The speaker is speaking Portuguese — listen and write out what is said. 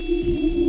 Música